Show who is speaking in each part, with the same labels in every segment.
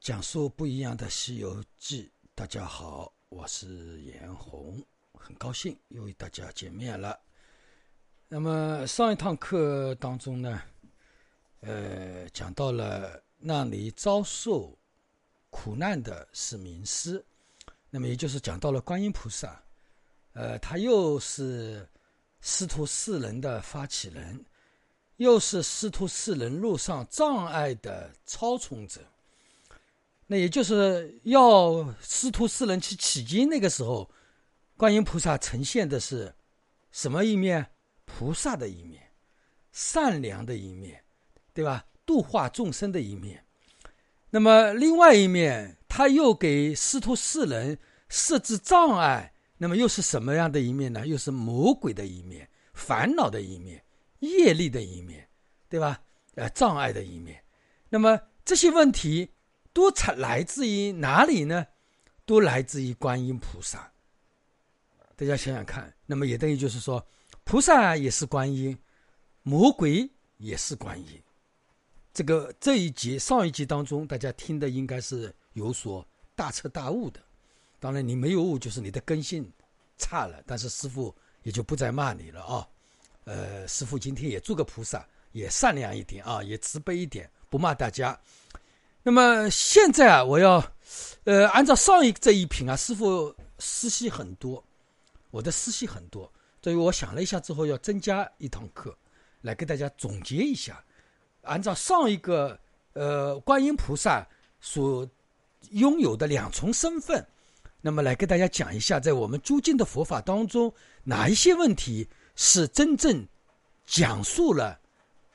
Speaker 1: 讲述不一样的《西游记》，大家好，我是严红，很高兴又与大家见面了。那么上一堂课当中呢，呃，讲到了让你遭受苦难的是名师，那么也就是讲到了观音菩萨，呃，他又是师徒四人的发起人，又是师徒四人路上障碍的超从者。那也就是要师徒四人去取经，那个时候，观音菩萨呈现的是什么一面？菩萨的一面，善良的一面，对吧？度化众生的一面。那么另外一面，他又给师徒四人设置障碍，那么又是什么样的一面呢？又是魔鬼的一面，烦恼的一面，业力的一面，对吧？呃，障碍的一面。那么这些问题。都产来自于哪里呢？都来自于观音菩萨。大家想想看，那么也等于就是说，菩萨也是观音，魔鬼也是观音。这个这一集上一集当中，大家听的应该是有所大彻大悟的。当然，你没有悟，就是你的根性差了。但是师傅也就不再骂你了啊。呃，师傅今天也做个菩萨，也善良一点啊，也慈悲一点，不骂大家。那么现在啊，我要，呃，按照上一这一品啊，师傅私信很多，我的私信很多，所以我想了一下之后，要增加一堂课，来给大家总结一下，按照上一个呃观音菩萨所拥有的两重身份，那么来给大家讲一下，在我们究竟的佛法当中，哪一些问题是真正讲述了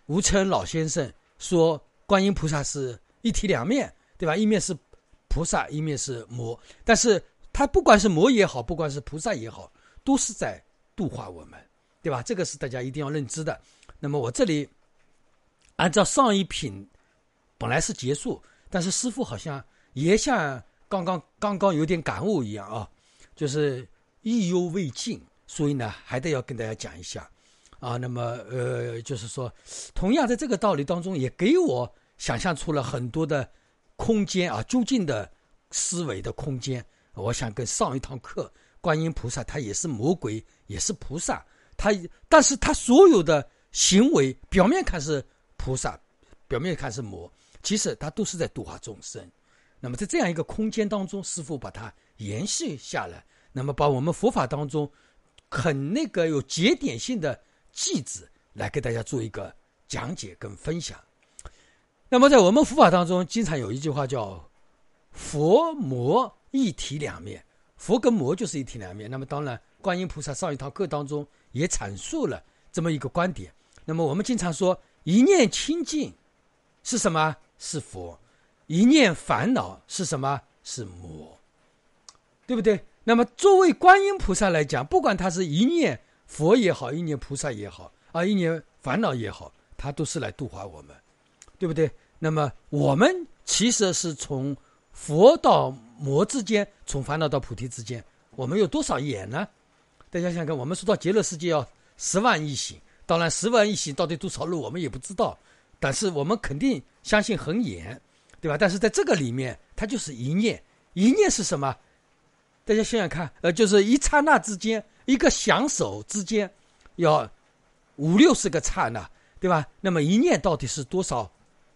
Speaker 1: 吴承恩老先生说观音菩萨是。一体两面对吧？一面是菩萨，一面是魔。但是他不管是魔也好，不管是菩萨也好，都是在度化我们，对吧？这个是大家一定要认知的。那么我这里按照上一品本来是结束，但是师傅好像也像刚刚刚刚有点感悟一样啊，就是意犹未尽，所以呢还得要跟大家讲一下啊。那么呃，就是说，同样在这个道理当中，也给我。想象出了很多的空间啊，究竟的思维的空间。我想跟上一堂课，观音菩萨他也是魔鬼，也是菩萨，他但是他所有的行为表面看是菩萨，表面看是魔，其实他都是在度化众生。那么在这样一个空间当中，师傅把它延续下来，那么把我们佛法当中很那个有节点性的句子来给大家做一个讲解跟分享。那么，在我们佛法当中，经常有一句话叫“佛魔一体两面”，佛跟魔就是一体两面。那么，当然，观音菩萨上一堂课当中也阐述了这么一个观点。那么，我们经常说一念清净是什么？是佛；一念烦恼是什么？是魔，对不对？那么，作为观音菩萨来讲，不管他是一念佛也好，一念菩萨也好，啊，一念烦恼也好，他都是来度化我们。对不对？那么我们其实是从佛到魔之间，从烦恼到菩提之间，我们有多少眼呢？大家想想看，我们说到极乐世界要十万亿行，当然十万亿行到底多少路我们也不知道，但是我们肯定相信很远，对吧？但是在这个里面，它就是一念，一念是什么？大家想想看，呃，就是一刹那之间，一个响手之间，要五六十个刹那，对吧？那么一念到底是多少？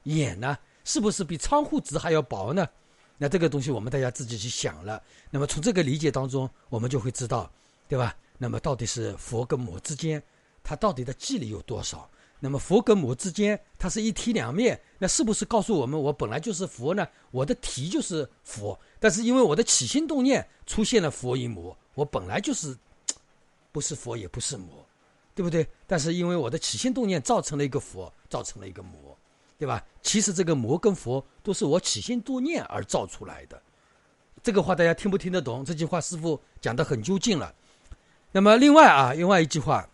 Speaker 1: 眼呢，是不是比窗户纸还要薄呢？那这个东西我们大家自己去想了。那么从这个理解当中，我们就会知道，对吧？那么到底是佛跟魔之间，它到底的距离有多少？那么佛跟魔之间，它是一体两面，那是不是告诉我们，我本来就是佛呢？我的体就是佛，但是因为我的起心动念出现了佛与魔，我本来就是不是佛也不是魔，对不对？但是因为我的起心动念造成了一个佛，造成了一个魔。对吧？其实这个魔跟佛都是我起心动念而造出来的，这个话大家听不听得懂？这句话师傅讲的很究竟了。那么另外啊，另外一句话，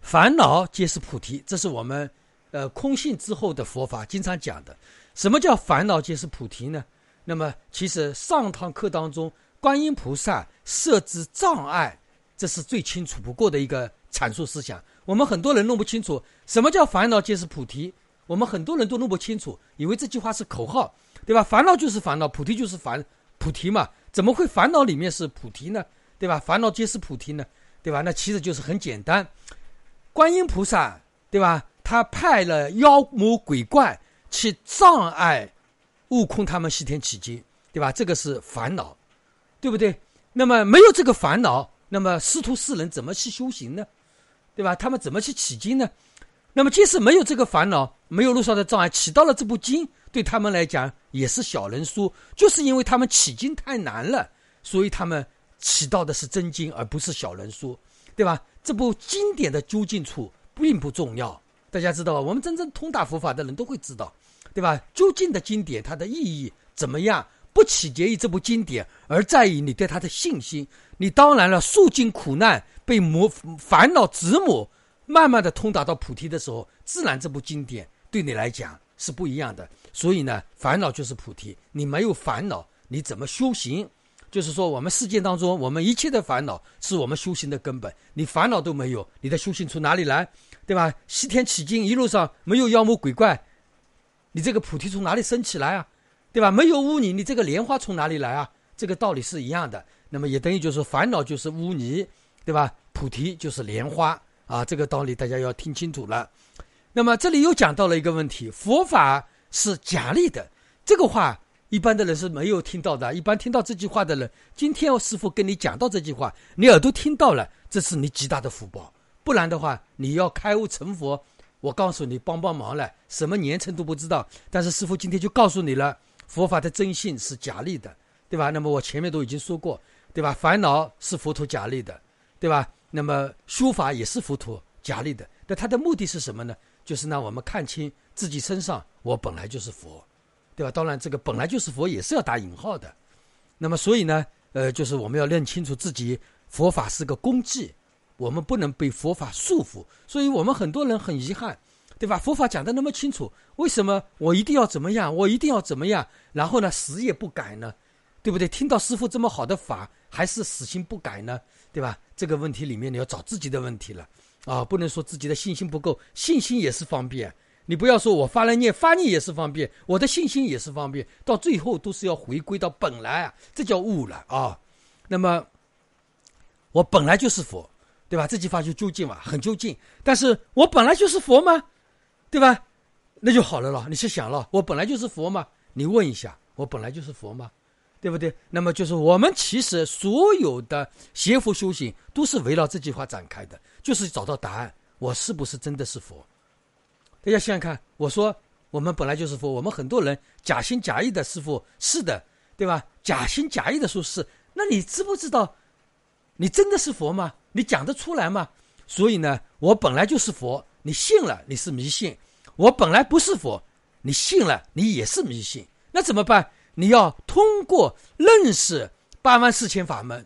Speaker 1: 烦恼皆是菩提，这是我们呃空性之后的佛法经常讲的。什么叫烦恼皆是菩提呢？那么其实上堂课当中，观音菩萨设置障碍，这是最清楚不过的一个阐述思想。我们很多人弄不清楚什么叫烦恼皆是菩提。我们很多人都弄不清楚，以为这句话是口号，对吧？烦恼就是烦恼，菩提就是烦菩提嘛？怎么会烦恼里面是菩提呢？对吧？烦恼皆是菩提呢？对吧？那其实就是很简单，观音菩萨，对吧？他派了妖魔鬼怪去障碍悟空他们西天取经，对吧？这个是烦恼，对不对？那么没有这个烦恼，那么师徒四人怎么去修行呢？对吧？他们怎么去取经呢？那么即使没有这个烦恼，没有路上的障碍，起到了这部经，对他们来讲也是小人书，就是因为他们起经太难了，所以他们起到的是真经，而不是小人书，对吧？这部经典的究竟处并不重要，大家知道吧？我们真正通达佛法的人都会知道，对吧？究竟的经典它的意义怎么样？不取决于这部经典，而在于你对他的信心。你当然了，受尽苦难，被魔烦恼折磨，慢慢的通达到菩提的时候，自然这部经典对你来讲是不一样的。所以呢，烦恼就是菩提。你没有烦恼，你怎么修行？就是说，我们世界当中，我们一切的烦恼是我们修行的根本。你烦恼都没有，你的修行从哪里来？对吧？西天取经一路上没有妖魔鬼怪，你这个菩提从哪里升起来啊？对吧？没有污泥，你这个莲花从哪里来啊？这个道理是一样的。那么也等于就是烦恼就是污泥，对吧？菩提就是莲花啊，这个道理大家要听清楚了。那么这里又讲到了一个问题：佛法是假立的。这个话一般的人是没有听到的。一般听到这句话的人，今天师傅跟你讲到这句话，你耳朵听到了，这是你极大的福报。不然的话，你要开悟成佛，我告诉你帮帮忙了，什么年成都不知道。但是师傅今天就告诉你了。佛法的真性是假立的，对吧？那么我前面都已经说过，对吧？烦恼是佛陀假立的，对吧？那么修法也是佛陀假立的。那他的目的是什么呢？就是让我们看清自己身上，我本来就是佛，对吧？当然，这个本来就是佛也是要打引号的。那么，所以呢，呃，就是我们要认清楚自己，佛法是个工具，我们不能被佛法束缚。所以我们很多人很遗憾。对吧？佛法讲的那么清楚，为什么我一定要怎么样？我一定要怎么样？然后呢，死也不改呢？对不对？听到师傅这么好的法，还是死心不改呢？对吧？这个问题里面你要找自己的问题了啊！不能说自己的信心不够，信心也是方便。你不要说我发了念，发念也是方便，我的信心也是方便，到最后都是要回归到本来啊，这叫悟了啊。那么我本来就是佛，对吧？这句话就究竟嘛，很究竟。但是我本来就是佛吗？对吧？那就好了了。你去想了，我本来就是佛吗？你问一下，我本来就是佛吗？对不对？那么就是我们其实所有的邪佛修行都是围绕这句话展开的，就是找到答案：我是不是真的是佛？大家想想看，我说我们本来就是佛，我们很多人假心假意的师傅是的，对吧？假心假意的说是，那你知不知道？你真的是佛吗？你讲得出来吗？所以呢，我本来就是佛。你信了，你是迷信；我本来不是佛，你信了，你也是迷信。那怎么办？你要通过认识八万四千法门，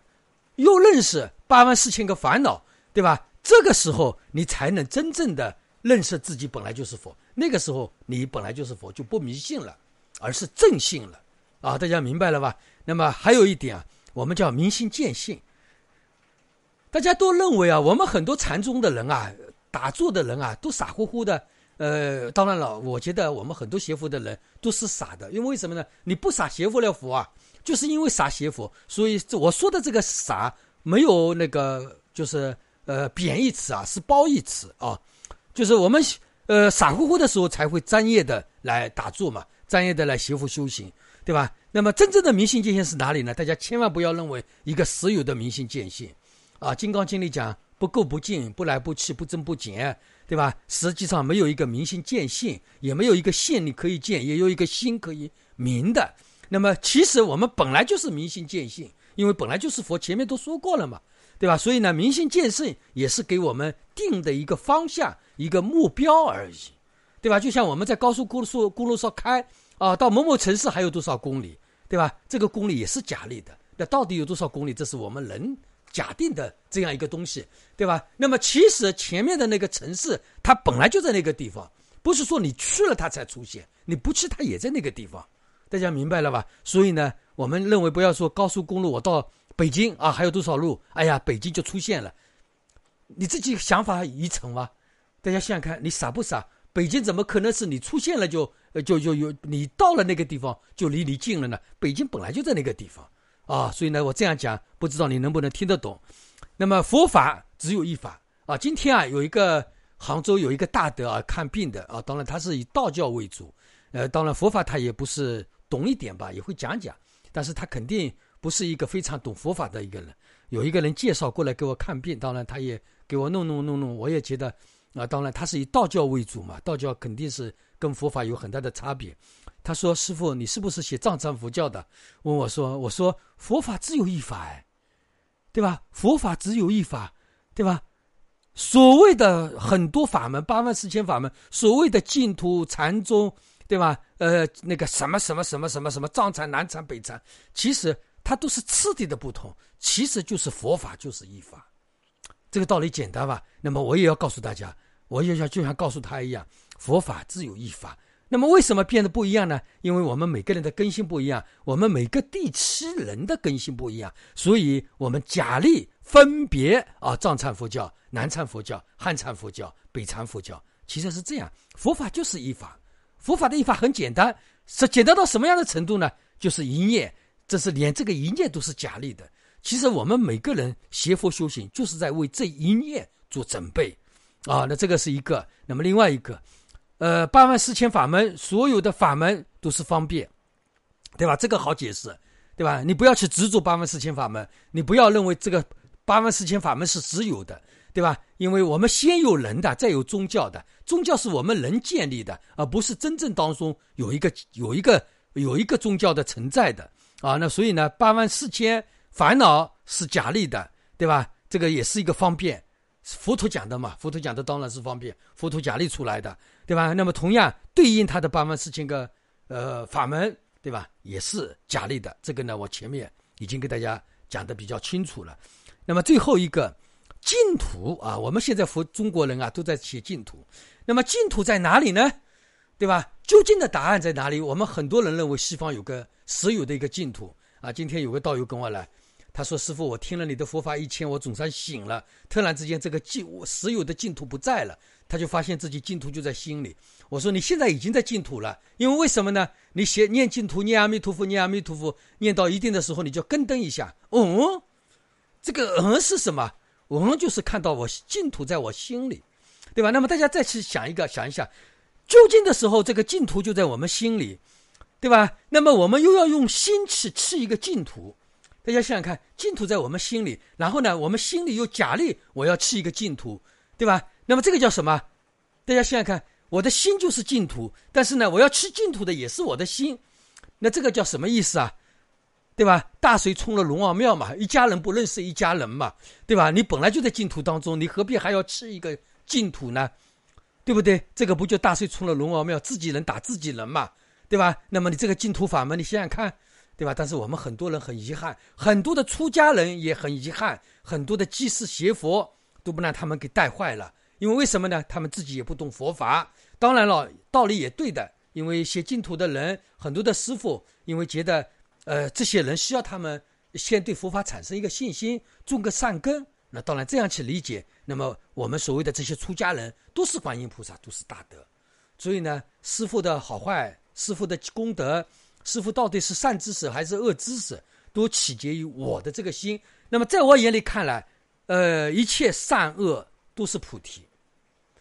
Speaker 1: 又认识八万四千个烦恼，对吧？这个时候你才能真正的认识自己本来就是佛。那个时候你本来就是佛，就不迷信了，而是正信了。啊，大家明白了吧？那么还有一点啊，我们叫明心见性。大家都认为啊，我们很多禅宗的人啊。打坐的人啊，都傻乎乎的。呃，当然了，我觉得我们很多邪佛的人都是傻的，因为什么呢？你不傻邪佛了佛啊，就是因为傻邪佛，所以我说的这个傻没有那个就是呃贬义词啊，是褒义词啊，就是我们呃傻乎乎的时候才会专业的来打坐嘛，专业的来邪佛修行，对吧？那么真正的明心见性是哪里呢？大家千万不要认为一个实有的明心见性啊，《金刚经》里讲。不垢不净，不来不去，不增不减，对吧？实际上没有一个明心见性，也没有一个性你可以见，也有一个心可以明的。那么其实我们本来就是明心见性，因为本来就是佛，前面都说过了嘛，对吧？所以呢，明心见性也是给我们定的一个方向、一个目标而已，对吧？就像我们在高速公路公路上开啊，到某某城市还有多少公里，对吧？这个公里也是假立的，那到底有多少公里？这是我们人。假定的这样一个东西，对吧？那么其实前面的那个城市，它本来就在那个地方，不是说你去了它才出现，你不去它也在那个地方，大家明白了吧？所以呢，我们认为不要说高速公路，我到北京啊还有多少路？哎呀，北京就出现了，你自己想法愚蠢吗？大家想想看，你傻不傻？北京怎么可能是你出现了就呃就就有你到了那个地方就离你近了呢？北京本来就在那个地方啊，所以呢，我这样讲，不知道你能不能听得懂。那么佛法只有一法啊。今天啊，有一个杭州有一个大德啊，看病的啊，当然他是以道教为主，呃，当然佛法他也不是懂一点吧，也会讲讲，但是他肯定不是一个非常懂佛法的一个人。有一个人介绍过来给我看病，当然他也给我弄弄弄弄，我也觉得。啊，当然他是以道教为主嘛，道教肯定是跟佛法有很大的差别。他说：“师傅，你是不是写藏传佛教的？”问我说：“我说佛法只有一法，哎，对吧？佛法只有一法，对吧？所谓的很多法门，八万四千法门，所谓的净土、禅宗，对吧？呃，那个什么什么什么什么什么藏禅、南禅、北禅，其实它都是次第的不同，其实就是佛法就是一法。这个道理简单吧？那么我也要告诉大家。”我也要就像告诉他一样，佛法自有一法。那么为什么变得不一样呢？因为我们每个人的根性不一样，我们每个地区人的根性不一样，所以我们假立分别啊，藏传佛教、南传佛教、汉传佛教、北传佛教，其实是这样。佛法就是一法，佛法的一法很简单，是简单到什么样的程度呢？就是一念，这是连这个一念都是假立的。其实我们每个人学佛修行，就是在为这一念做准备。啊，那这个是一个，那么另外一个，呃，八万四千法门，所有的法门都是方便，对吧？这个好解释，对吧？你不要去执着八万四千法门，你不要认为这个八万四千法门是只有的，对吧？因为我们先有人的，再有宗教的，宗教是我们人建立的，而不是真正当中有一个有一个有一个宗教的存在的啊。那所以呢，八万四千烦恼是假立的，对吧？这个也是一个方便。佛陀讲的嘛，佛陀讲的当然是方便，佛陀假立出来的，对吧？那么同样对应他的八万四千个呃法门，对吧？也是假立的。这个呢，我前面已经给大家讲的比较清楚了。那么最后一个净土啊，我们现在佛中国人啊都在写净土。那么净土在哪里呢？对吧？究竟的答案在哪里？我们很多人认为西方有个实有的一个净土啊。今天有个道友跟我来。他说：“师傅，我听了你的佛法一千，我总算醒了。突然之间，这个净我实有的净土不在了，他就发现自己净土就在心里。我说：你现在已经在净土了，因为为什么呢？你写念净土，念阿弥陀佛，念阿弥陀佛，念到一定的时候，你就跟灯一下。嗯，这个嗯是什么？嗯就是看到我净土在我心里，对吧？那么大家再去想一个，想一想，究竟的时候，这个净土就在我们心里，对吧？那么我们又要用心去吃一个净土。”大家想想看，净土在我们心里，然后呢，我们心里又假立我要去一个净土，对吧？那么这个叫什么？大家想想看，我的心就是净土，但是呢，我要去净土的也是我的心，那这个叫什么意思啊？对吧？大水冲了龙王庙嘛，一家人不认识一家人嘛，对吧？你本来就在净土当中，你何必还要吃一个净土呢？对不对？这个不就大水冲了龙王庙，自己人打自己人嘛，对吧？那么你这个净土法门，你想想看。对吧？但是我们很多人很遗憾，很多的出家人也很遗憾，很多的祭祀邪佛都不让他们给带坏了。因为为什么呢？他们自己也不懂佛法。当然了，道理也对的。因为写净土的人，很多的师傅，因为觉得，呃，这些人需要他们先对佛法产生一个信心，种个善根。那当然这样去理解，那么我们所谓的这些出家人都是观音菩萨，都是大德。所以呢，师傅的好坏，师傅的功德。师傅到底是善知识还是恶知识，都取决于我的这个心。那么在我眼里看来，呃，一切善恶都是菩提，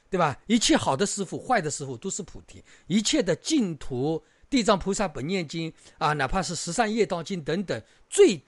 Speaker 1: 对吧？一切好的师傅、坏的师傅都是菩提。一切的净土、地藏菩萨本念经啊，哪怕是十善业道经等等，最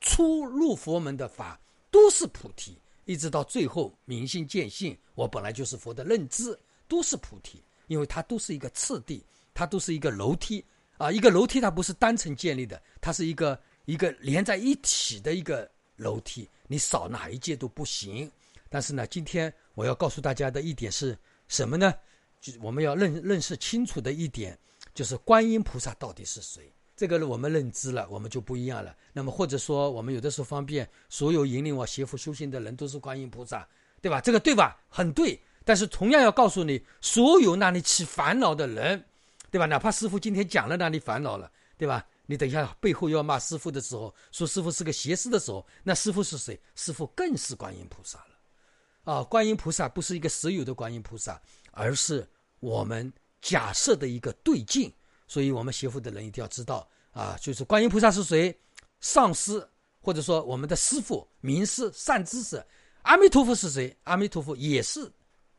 Speaker 1: 初入佛门的法都是菩提，一直到最后明心见性，我本来就是佛的认知，都是菩提，因为它都是一个次第，它都是一个楼梯。啊，一个楼梯它不是单层建立的，它是一个一个连在一起的一个楼梯，你少哪一阶都不行。但是呢，今天我要告诉大家的一点是什么呢？就我们要认认识清楚的一点，就是观音菩萨到底是谁。这个我们认知了，我们就不一样了。那么或者说，我们有的时候方便，所有引领我邪佛修行的人都是观音菩萨，对吧？这个对吧？很对。但是同样要告诉你，所有让你起烦恼的人。对吧？哪怕师傅今天讲了，让你烦恼了，对吧？你等一下背后要骂师傅的时候，说师傅是个邪师的时候，那师傅是谁？师傅更是观音菩萨了，啊！观音菩萨不是一个实有的观音菩萨，而是我们假设的一个对境。所以我们学佛的人一定要知道啊，就是观音菩萨是谁，上师或者说我们的师傅、名师、善知识，阿弥陀佛是谁？阿弥陀佛也是，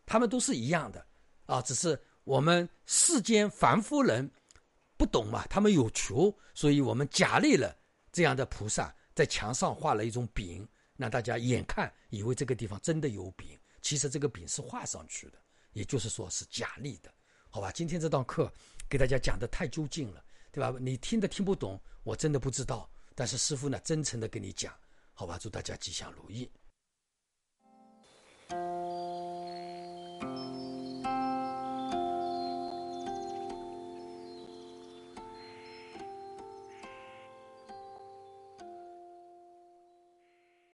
Speaker 1: 他们都是一样的啊，只是我们世间凡夫人不懂嘛，他们有求，所以我们假立了这样的菩萨，在墙上画了一种饼，让大家眼看以为这个地方真的有饼，其实这个饼是画上去的，也就是说是假立的，好吧？今天这堂课。给大家讲的太究竟了，对吧？你听的听不懂，我真的不知道。但是师傅呢，真诚的跟你讲，好吧？祝大家吉祥如意。